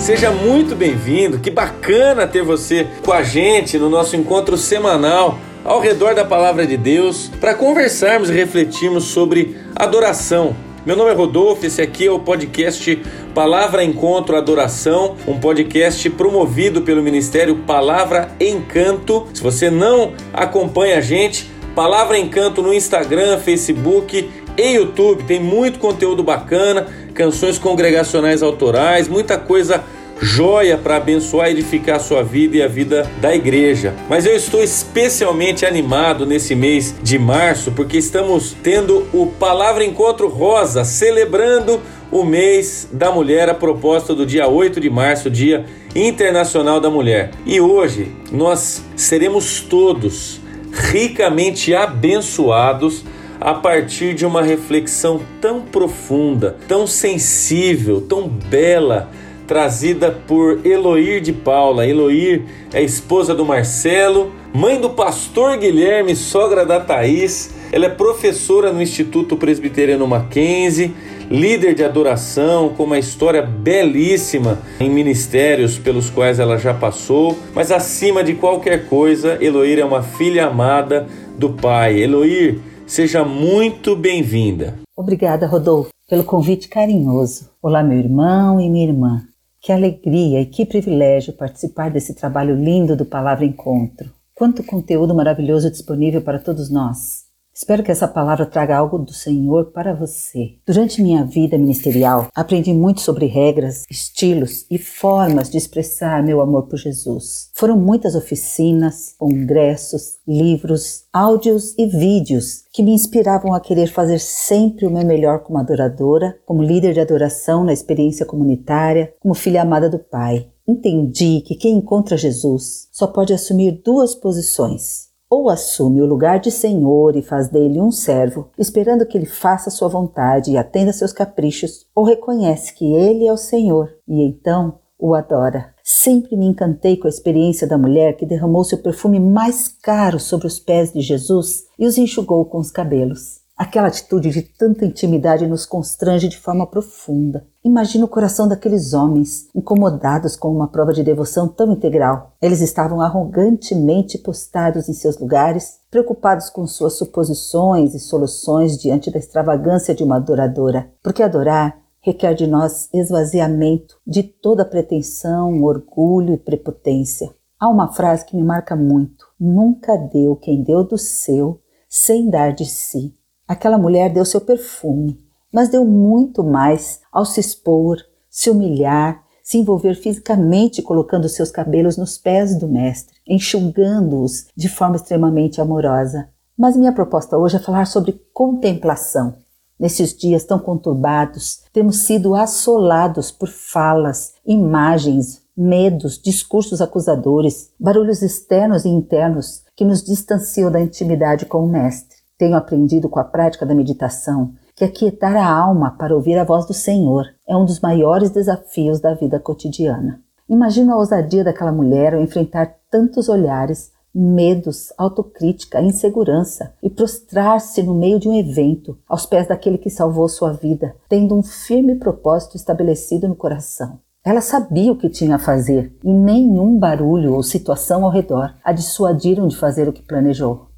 Seja muito bem-vindo. Que bacana ter você com a gente no nosso encontro semanal ao redor da palavra de Deus para conversarmos e refletirmos sobre adoração. Meu nome é Rodolfo, esse aqui é o podcast Palavra Encontro Adoração, um podcast promovido pelo Ministério Palavra Encanto. Se você não acompanha a gente, Palavra Encanto no Instagram, Facebook e YouTube, tem muito conteúdo bacana, canções congregacionais autorais, muita coisa joia para abençoar e edificar a sua vida e a vida da igreja. Mas eu estou especialmente animado nesse mês de março porque estamos tendo o Palavra Encontro Rosa, celebrando o mês da mulher, a proposta do dia 8 de março, Dia Internacional da Mulher. E hoje nós seremos todos ricamente abençoados a partir de uma reflexão tão profunda, tão sensível, tão bela trazida por Eloir de Paula. Eloir é esposa do Marcelo, mãe do pastor Guilherme, sogra da Thaís. Ela é professora no Instituto Presbiteriano Mackenzie, líder de adoração, com uma história belíssima em ministérios pelos quais ela já passou. Mas acima de qualquer coisa, Eloir é uma filha amada do Pai. Eloir, seja muito bem-vinda. Obrigada, Rodolfo, pelo convite carinhoso. Olá, meu irmão e minha irmã. Que alegria e que privilégio participar desse trabalho lindo do Palavra Encontro. Quanto conteúdo maravilhoso disponível para todos nós. Espero que essa palavra traga algo do Senhor para você. Durante minha vida ministerial, aprendi muito sobre regras, estilos e formas de expressar meu amor por Jesus. Foram muitas oficinas, congressos, livros, áudios e vídeos que me inspiravam a querer fazer sempre o meu melhor como adoradora, como líder de adoração na experiência comunitária, como filha amada do Pai. Entendi que quem encontra Jesus só pode assumir duas posições ou assume o lugar de senhor e faz dele um servo, esperando que ele faça sua vontade e atenda seus caprichos, ou reconhece que ele é o Senhor e então o adora. Sempre me encantei com a experiência da mulher que derramou seu perfume mais caro sobre os pés de Jesus e os enxugou com os cabelos. Aquela atitude de tanta intimidade nos constrange de forma profunda. Imagina o coração daqueles homens, incomodados com uma prova de devoção tão integral. Eles estavam arrogantemente postados em seus lugares, preocupados com suas suposições e soluções diante da extravagância de uma adoradora. Porque adorar requer de nós esvaziamento de toda pretensão, orgulho e prepotência. Há uma frase que me marca muito: Nunca deu quem deu do seu sem dar de si. Aquela mulher deu seu perfume, mas deu muito mais ao se expor, se humilhar, se envolver fisicamente colocando seus cabelos nos pés do Mestre, enxugando-os de forma extremamente amorosa. Mas minha proposta hoje é falar sobre contemplação. Nesses dias tão conturbados, temos sido assolados por falas, imagens, medos, discursos acusadores, barulhos externos e internos que nos distanciam da intimidade com o Mestre. Tenho aprendido com a prática da meditação que aquietar a alma para ouvir a voz do Senhor é um dos maiores desafios da vida cotidiana. Imagino a ousadia daquela mulher ao enfrentar tantos olhares, medos, autocrítica, insegurança e prostrar-se no meio de um evento, aos pés daquele que salvou sua vida, tendo um firme propósito estabelecido no coração. Ela sabia o que tinha a fazer e nenhum barulho ou situação ao redor a dissuadiram de fazer o que planejou.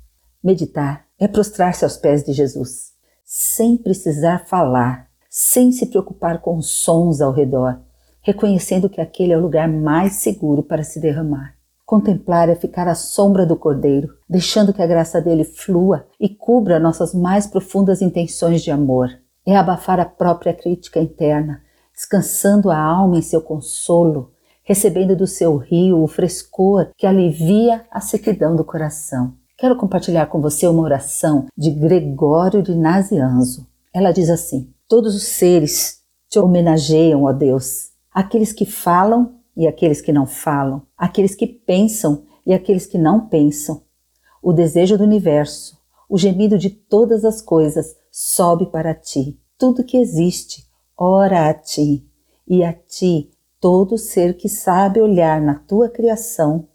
Meditar é prostrar-se aos pés de Jesus, sem precisar falar, sem se preocupar com sons ao redor, reconhecendo que aquele é o lugar mais seguro para se derramar. Contemplar é ficar à sombra do Cordeiro, deixando que a graça dele flua e cubra nossas mais profundas intenções de amor. É abafar a própria crítica interna, descansando a alma em seu consolo, recebendo do seu rio o frescor que alivia a sequidão do coração. Quero compartilhar com você uma oração de Gregório de Nazianzo. Ela diz assim: Todos os seres te homenageiam, ó Deus, aqueles que falam e aqueles que não falam, aqueles que pensam e aqueles que não pensam. O desejo do universo, o gemido de todas as coisas sobe para ti. Tudo que existe ora a ti, e a ti todo ser que sabe olhar na tua criação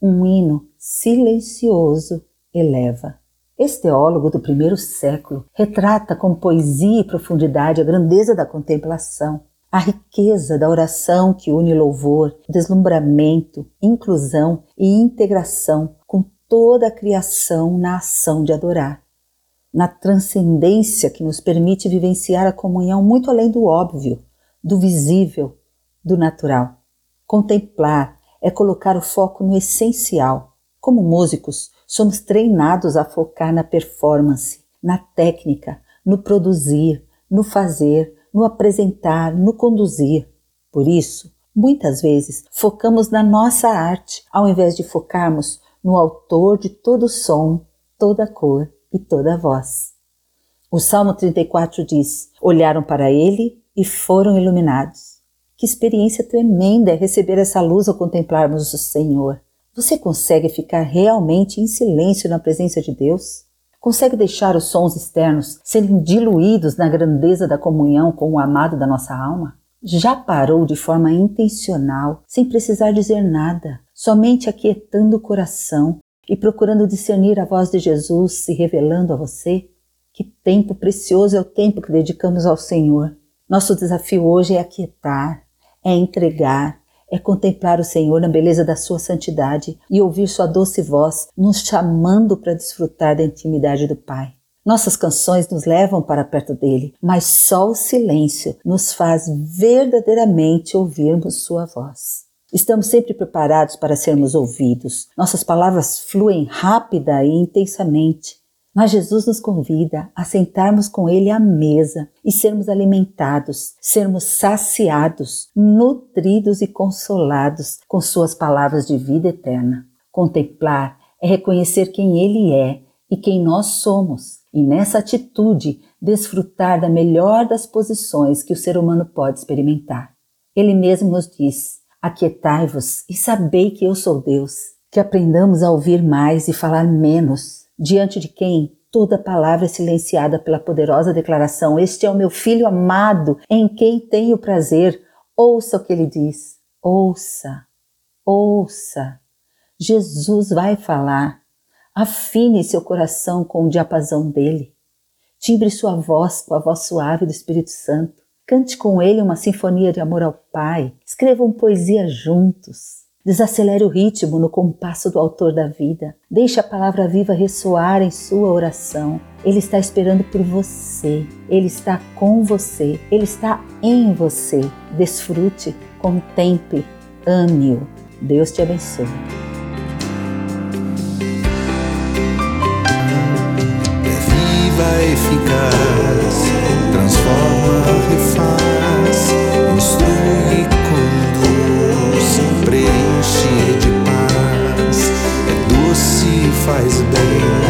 um hino silencioso eleva. Esse teólogo do primeiro século retrata com poesia e profundidade a grandeza da contemplação. A riqueza da oração que une louvor, deslumbramento, inclusão e integração com toda a criação na ação de adorar. Na transcendência que nos permite vivenciar a comunhão muito além do óbvio, do visível, do natural. Contemplar é colocar o foco no essencial. Como músicos, somos treinados a focar na performance, na técnica, no produzir, no fazer, no apresentar, no conduzir. Por isso, muitas vezes focamos na nossa arte, ao invés de focarmos no autor de todo som, toda cor e toda voz. O Salmo 34 diz: Olharam para ele e foram iluminados. Que experiência tremenda é receber essa luz ao contemplarmos o Senhor. Você consegue ficar realmente em silêncio na presença de Deus? Consegue deixar os sons externos serem diluídos na grandeza da comunhão com o amado da nossa alma? Já parou de forma intencional, sem precisar dizer nada, somente aquietando o coração e procurando discernir a voz de Jesus se revelando a você? Que tempo precioso é o tempo que dedicamos ao Senhor. Nosso desafio hoje é aquietar, é entregar, é contemplar o Senhor na beleza da sua santidade e ouvir sua doce voz nos chamando para desfrutar da intimidade do Pai. Nossas canções nos levam para perto dele, mas só o silêncio nos faz verdadeiramente ouvirmos sua voz. Estamos sempre preparados para sermos ouvidos. Nossas palavras fluem rápida e intensamente. Mas Jesus nos convida a sentarmos com Ele à mesa e sermos alimentados, sermos saciados, nutridos e consolados com Suas palavras de vida eterna. Contemplar é reconhecer quem Ele é e quem nós somos, e nessa atitude desfrutar da melhor das posições que o ser humano pode experimentar. Ele mesmo nos diz: Aquietai-vos e sabei que eu sou Deus. Que aprendamos a ouvir mais e falar menos diante de quem toda palavra é silenciada pela poderosa declaração: Este é o meu filho amado, em quem tenho prazer. Ouça o que ele diz. Ouça, ouça. Jesus vai falar. Afine seu coração com o diapasão dele. Timbre sua voz com a voz suave do Espírito Santo. Cante com ele uma sinfonia de amor ao Pai. Escrevam poesia juntos. Desacelere o ritmo no compasso do autor da vida. Deixe a palavra viva ressoar em sua oração. Ele está esperando por você. Ele está com você. Ele está em você. Desfrute, contemple, ame-o. Deus te abençoe. É eficaz, transforma faz bem.